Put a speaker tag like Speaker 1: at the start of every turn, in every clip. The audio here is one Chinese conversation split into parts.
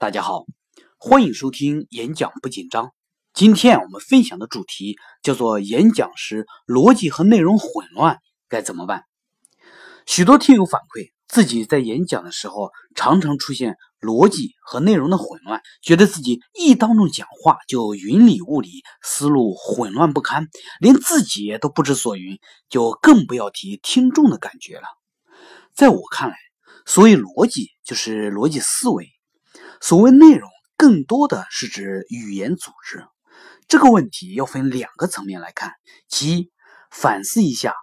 Speaker 1: 大家好，欢迎收听演讲不紧张。今天我们分享的主题叫做演讲时逻辑和内容混乱该怎么办？许多听友反馈，自己在演讲的时候常常出现逻辑和内容的混乱，觉得自己一当众讲话就云里雾里，思路混乱不堪，连自己都不知所云，就更不要提听众的感觉了。在我看来，所谓逻辑就是逻辑思维。所谓内容，更多的是指语言组织。这个问题要分两个层面来看：其一，反思一下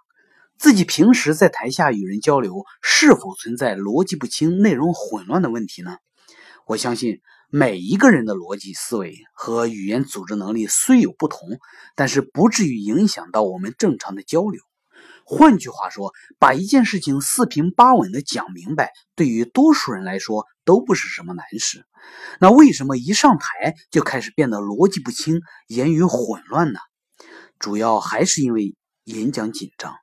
Speaker 1: 自己平时在台下与人交流，是否存在逻辑不清、内容混乱的问题呢？我相信每一个人的逻辑思维和语言组织能力虽有不同，但是不至于影响到我们正常的交流。换句话说，把一件事情四平八稳的讲明白，对于多数人来说都不是什么难事。那为什么一上台就开始变得逻辑不清、言语混乱呢？主要还是因为演讲紧张，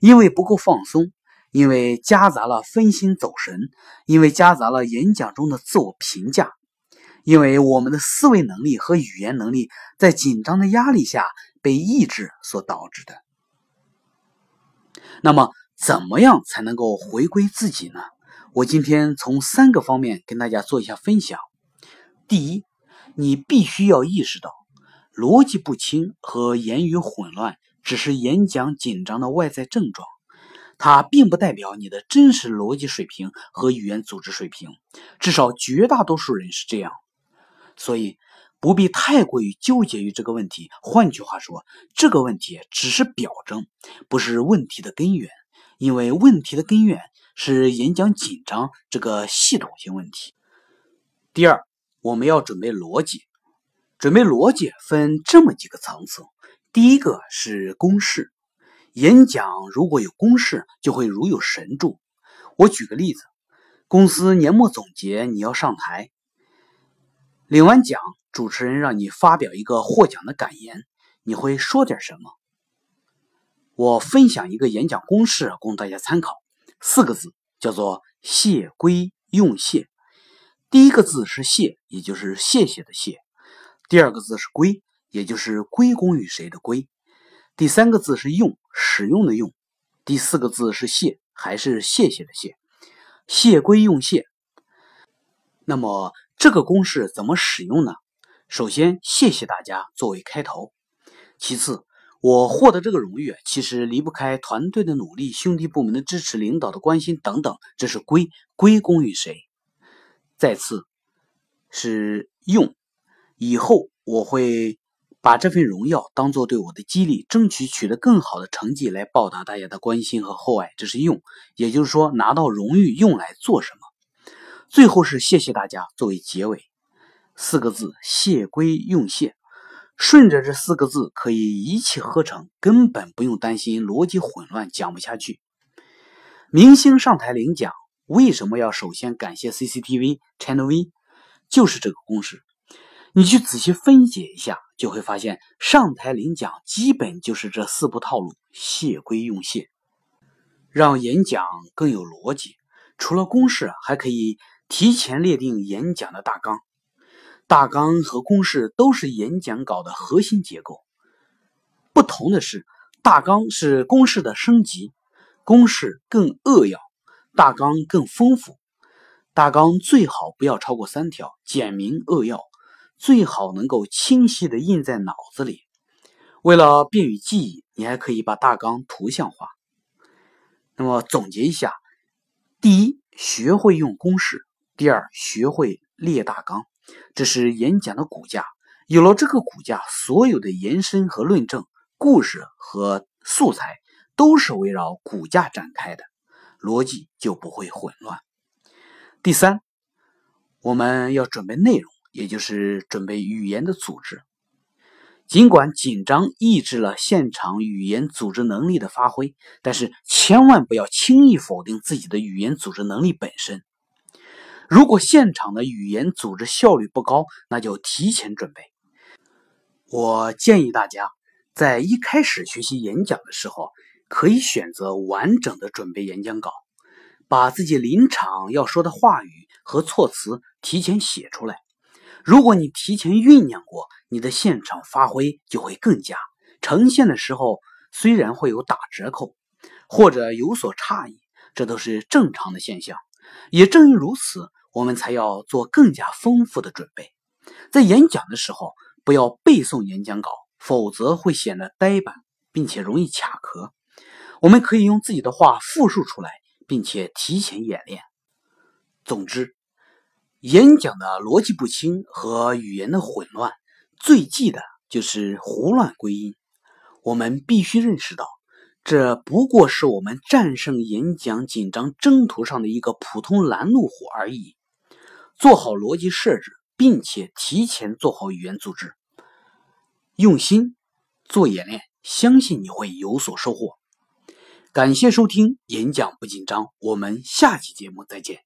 Speaker 1: 因为不够放松，因为夹杂了分心走神，因为夹杂了演讲中的自我评价，因为我们的思维能力和语言能力在紧张的压力下被抑制所导致的。那么，怎么样才能够回归自己呢？我今天从三个方面跟大家做一下分享。第一，你必须要意识到，逻辑不清和言语混乱只是演讲紧张的外在症状，它并不代表你的真实逻辑水平和语言组织水平。至少绝大多数人是这样，所以。不必太过于纠结于这个问题。换句话说，这个问题只是表征，不是问题的根源。因为问题的根源是演讲紧张这个系统性问题。第二，我们要准备逻辑。准备逻辑分这么几个层次。第一个是公式。演讲如果有公式，就会如有神助。我举个例子：公司年末总结，你要上台，领完奖。主持人让你发表一个获奖的感言，你会说点什么？我分享一个演讲公式供大家参考，四个字叫做“谢归用谢”。第一个字是“谢”，也就是谢谢的“谢”；第二个字是“归”，也就是归功于谁的“归”；第三个字是“用”，使用的“用”；第四个字是“谢”，还是谢谢的“谢”。谢归用谢。那么这个公式怎么使用呢？首先，谢谢大家作为开头。其次，我获得这个荣誉，其实离不开团队的努力、兄弟部门的支持、领导的关心等等，这是归归功于谁？再次是用，以后我会把这份荣耀当做对我的激励，争取取得更好的成绩来报答大家的关心和厚爱。这是用，也就是说拿到荣誉用来做什么？最后是谢谢大家作为结尾。四个字，谢归用谢，顺着这四个字可以一气呵成，根本不用担心逻辑混乱讲不下去。明星上台领奖，为什么要首先感谢 CCTV Channel V？就是这个公式。你去仔细分解一下，就会发现上台领奖基本就是这四步套路：谢归用谢，让演讲更有逻辑。除了公式，还可以提前列定演讲的大纲。大纲和公式都是演讲稿的核心结构，不同的是，大纲是公式的升级，公式更扼要，大纲更丰富。大纲最好不要超过三条，简明扼要，最好能够清晰的印在脑子里。为了便于记忆，你还可以把大纲图像化。那么总结一下：第一，学会用公式；第二，学会列大纲。这是演讲的骨架，有了这个骨架，所有的延伸和论证、故事和素材都是围绕骨架展开的，逻辑就不会混乱。第三，我们要准备内容，也就是准备语言的组织。尽管紧张抑制了现场语言组织能力的发挥，但是千万不要轻易否定自己的语言组织能力本身。如果现场的语言组织效率不高，那就提前准备。我建议大家在一开始学习演讲的时候，可以选择完整的准备演讲稿，把自己临场要说的话语和措辞提前写出来。如果你提前酝酿过，你的现场发挥就会更佳。呈现的时候虽然会有打折扣，或者有所差异，这都是正常的现象。也正因如此，我们才要做更加丰富的准备。在演讲的时候，不要背诵演讲稿，否则会显得呆板，并且容易卡壳。我们可以用自己的话复述出来，并且提前演练。总之。演讲的逻辑不清和语言的混乱，最忌的就是胡乱归因。我们必须认识到，这不过是我们战胜演讲紧张征途上的一个普通拦路虎而已。做好逻辑设置，并且提前做好语言组织，用心做演练，相信你会有所收获。感谢收听《演讲不紧张》，我们下期节目再见。